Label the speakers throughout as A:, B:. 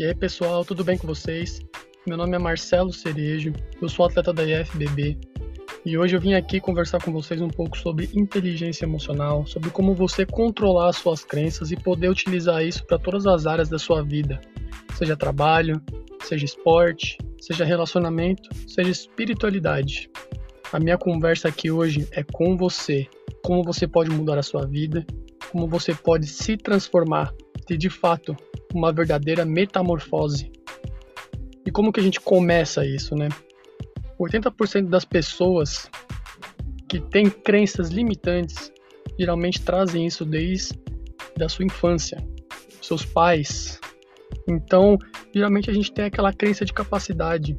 A: E aí pessoal, tudo bem com vocês? Meu nome é Marcelo Cerejo, eu sou atleta da IFBB e hoje eu vim aqui conversar com vocês um pouco sobre inteligência emocional, sobre como você controlar as suas crenças e poder utilizar isso para todas as áreas da sua vida, seja trabalho, seja esporte, seja relacionamento, seja espiritualidade. A minha conversa aqui hoje é com você, como você pode mudar a sua vida, como você pode se transformar, ter de fato uma verdadeira metamorfose. E como que a gente começa isso, né? 80% das pessoas que têm crenças limitantes geralmente trazem isso desde da sua infância, seus pais. Então, geralmente a gente tem aquela crença de capacidade.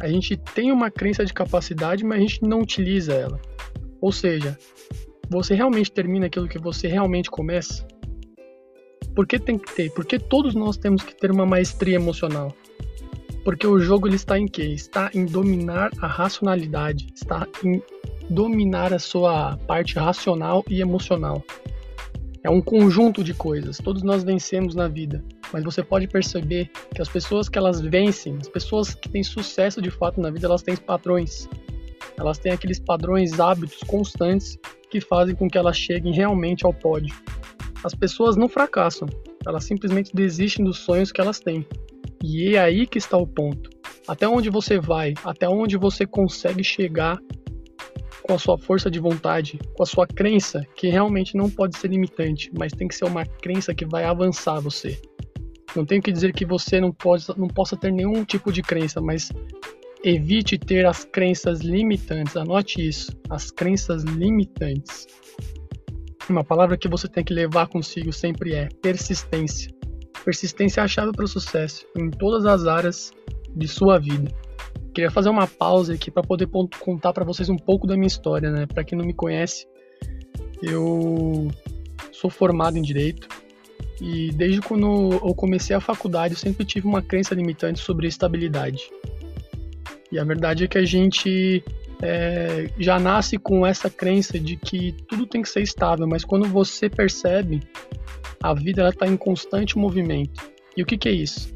A: A gente tem uma crença de capacidade, mas a gente não utiliza ela. Ou seja, você realmente termina aquilo que você realmente começa? Por que tem que ter? Porque todos nós temos que ter uma maestria emocional. Porque o jogo ele está em quê? Está em dominar a racionalidade, está em dominar a sua parte racional e emocional. É um conjunto de coisas. Todos nós vencemos na vida, mas você pode perceber que as pessoas que elas vencem, as pessoas que têm sucesso de fato na vida, elas têm padrões. Elas têm aqueles padrões, hábitos constantes que fazem com que elas cheguem realmente ao pódio. As pessoas não fracassam, elas simplesmente desistem dos sonhos que elas têm. E é aí que está o ponto. Até onde você vai, até onde você consegue chegar com a sua força de vontade, com a sua crença, que realmente não pode ser limitante, mas tem que ser uma crença que vai avançar você. Não tenho que dizer que você não, pode, não possa ter nenhum tipo de crença, mas evite ter as crenças limitantes. Anote isso, as crenças limitantes. Uma palavra que você tem que levar consigo sempre é persistência. Persistência é a chave para o sucesso em todas as áreas de sua vida. Queria fazer uma pausa aqui para poder contar para vocês um pouco da minha história, né? Para quem não me conhece, eu sou formado em direito e desde quando eu comecei a faculdade eu sempre tive uma crença limitante sobre estabilidade. E a verdade é que a gente é, já nasce com essa crença de que tudo tem que ser estável, mas quando você percebe, a vida está em constante movimento. E o que, que é isso?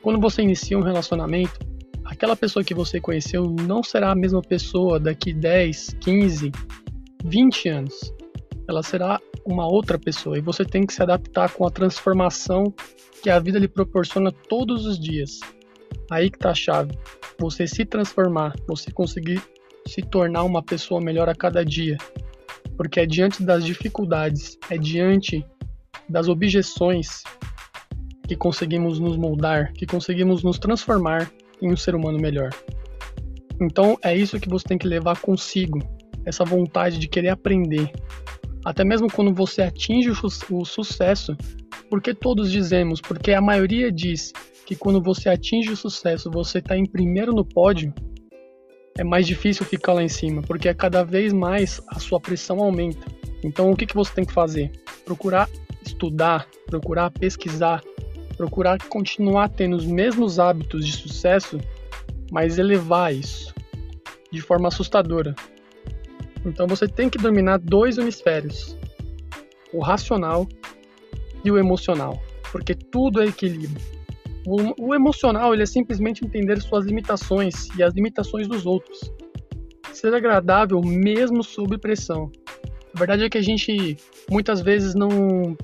A: Quando você inicia um relacionamento, aquela pessoa que você conheceu não será a mesma pessoa daqui 10, 15, 20 anos. Ela será uma outra pessoa e você tem que se adaptar com a transformação que a vida lhe proporciona todos os dias. Aí que está a chave. Você se transformar, você conseguir se tornar uma pessoa melhor a cada dia. Porque é diante das dificuldades, é diante das objeções que conseguimos nos moldar, que conseguimos nos transformar em um ser humano melhor. Então é isso que você tem que levar consigo, essa vontade de querer aprender. Até mesmo quando você atinge o, su o sucesso, porque todos dizemos, porque a maioria diz que quando você atinge o sucesso, você está em primeiro no pódio, é mais difícil ficar lá em cima, porque é cada vez mais a sua pressão aumenta. Então, o que, que você tem que fazer? Procurar estudar, procurar pesquisar, procurar continuar tendo os mesmos hábitos de sucesso, mas elevar isso de forma assustadora. Então, você tem que dominar dois hemisférios: o racional e o emocional, porque tudo é equilíbrio. O, o emocional ele é simplesmente entender suas limitações e as limitações dos outros. Ser agradável mesmo sob pressão. A verdade é que a gente muitas vezes não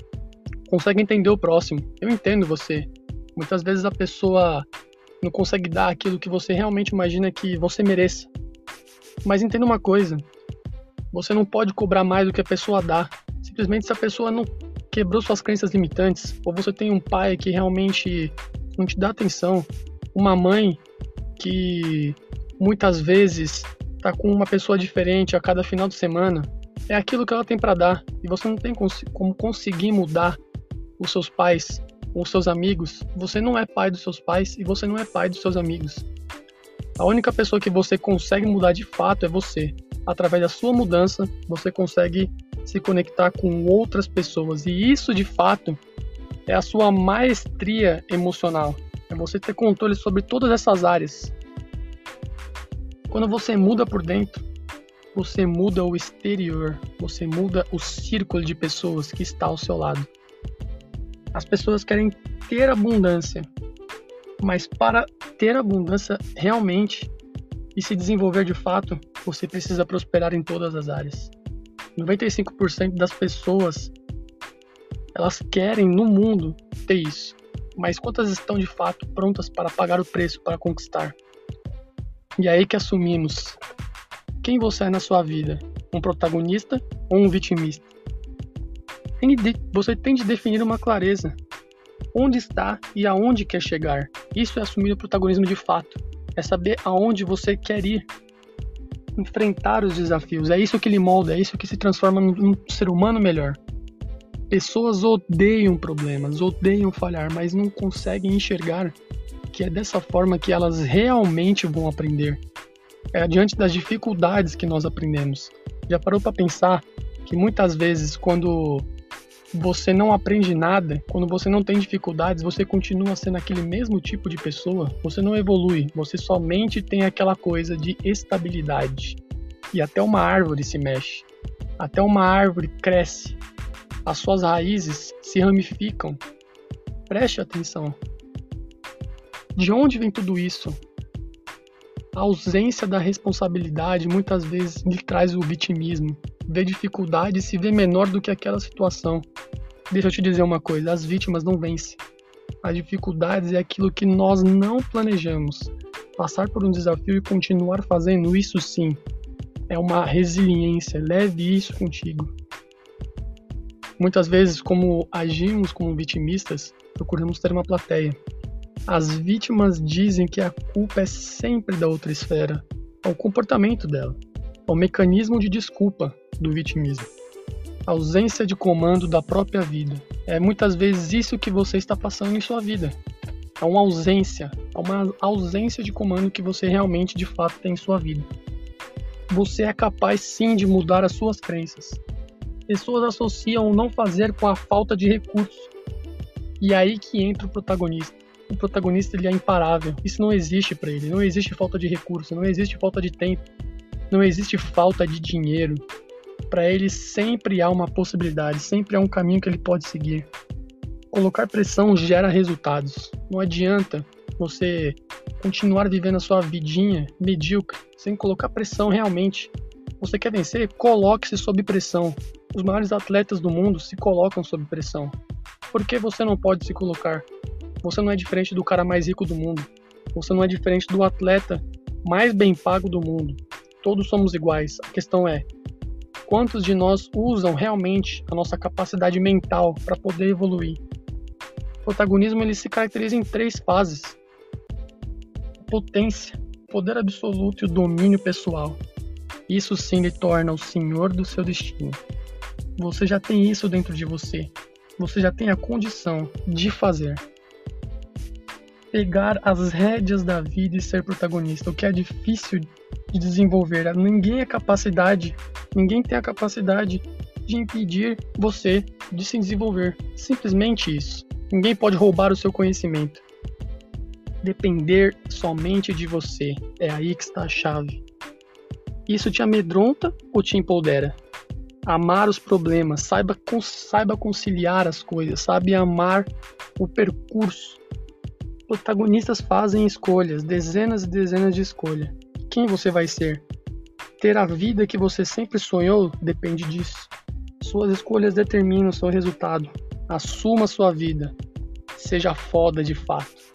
A: consegue entender o próximo. Eu entendo você. Muitas vezes a pessoa não consegue dar aquilo que você realmente imagina que você mereça. Mas entenda uma coisa: você não pode cobrar mais do que a pessoa dá. Simplesmente se a pessoa não quebrou suas crenças limitantes, ou você tem um pai que realmente não te dá atenção. Uma mãe que muitas vezes tá com uma pessoa diferente a cada final de semana, é aquilo que ela tem para dar e você não tem como conseguir mudar os seus pais, os seus amigos. Você não é pai dos seus pais e você não é pai dos seus amigos. A única pessoa que você consegue mudar de fato é você. Através da sua mudança, você consegue se conectar com outras pessoas e isso de fato é a sua maestria emocional. É você ter controle sobre todas essas áreas. Quando você muda por dentro, você muda o exterior, você muda o círculo de pessoas que está ao seu lado. As pessoas querem ter abundância, Mas para ter abundância realmente e se desenvolver de fato, você precisa prosperar em todas as áreas. 95% das pessoas elas querem no mundo ter isso, mas quantas estão de fato prontas para pagar o preço para conquistar? E aí que assumimos quem você é na sua vida, um protagonista ou um vitimista. Você tem de definir uma clareza. Onde está e aonde quer chegar. Isso é assumir o protagonismo de fato. É saber aonde você quer ir. Enfrentar os desafios. É isso que lhe molda, é isso que se transforma num ser humano melhor. Pessoas odeiam problemas, odeiam falhar, mas não conseguem enxergar que é dessa forma que elas realmente vão aprender. É diante das dificuldades que nós aprendemos. Já parou para pensar que muitas vezes quando você não aprende nada, quando você não tem dificuldades, você continua sendo aquele mesmo tipo de pessoa, você não evolui, você somente tem aquela coisa de estabilidade. E até uma árvore se mexe, até uma árvore cresce, as suas raízes se ramificam. Preste atenção. De onde vem tudo isso? A ausência da responsabilidade muitas vezes lhe traz o vitimismo. Vê dificuldade e se vê menor do que aquela situação. Deixa eu te dizer uma coisa: as vítimas não vencem. As dificuldades é aquilo que nós não planejamos. Passar por um desafio e continuar fazendo isso sim é uma resiliência. Leve isso contigo. Muitas vezes, como agimos como vitimistas, procuramos ter uma plateia. As vítimas dizem que a culpa é sempre da outra esfera, ao comportamento dela, ao mecanismo de desculpa do vitimismo. A ausência de comando da própria vida. É muitas vezes isso que você está passando em sua vida. É uma ausência, é uma ausência de comando que você realmente de fato tem em sua vida. Você é capaz sim de mudar as suas crenças, pessoas associam o não fazer com a falta de recursos. E aí que entra o protagonista. O protagonista ele é imparável. Isso não existe para ele. Não existe falta de recurso, não existe falta de tempo, não existe falta de dinheiro. Para ele sempre há uma possibilidade, sempre há um caminho que ele pode seguir. Colocar pressão gera resultados. Não adianta você continuar vivendo a sua vidinha medíocre sem colocar pressão realmente. Você quer vencer? Coloque-se sob pressão. Os maiores atletas do mundo se colocam sob pressão. Por que você não pode se colocar? Você não é diferente do cara mais rico do mundo. Você não é diferente do atleta mais bem pago do mundo. Todos somos iguais. A questão é: quantos de nós usam realmente a nossa capacidade mental para poder evoluir? O protagonismo ele se caracteriza em três fases: potência, poder absoluto e o domínio pessoal. Isso sim lhe torna o senhor do seu destino. Você já tem isso dentro de você. Você já tem a condição de fazer. Pegar as rédeas da vida e ser protagonista, o que é difícil de desenvolver. Ninguém é capacidade, ninguém tem a capacidade de impedir você de se desenvolver. Simplesmente isso. Ninguém pode roubar o seu conhecimento. Depender somente de você. É aí que está a chave. Isso te amedronta ou te empodera? Amar os problemas, saiba, saiba conciliar as coisas, sabe amar o percurso. Protagonistas fazem escolhas, dezenas e dezenas de escolhas. Quem você vai ser? Ter a vida que você sempre sonhou depende disso. Suas escolhas determinam o seu resultado. Assuma sua vida. Seja foda de fato.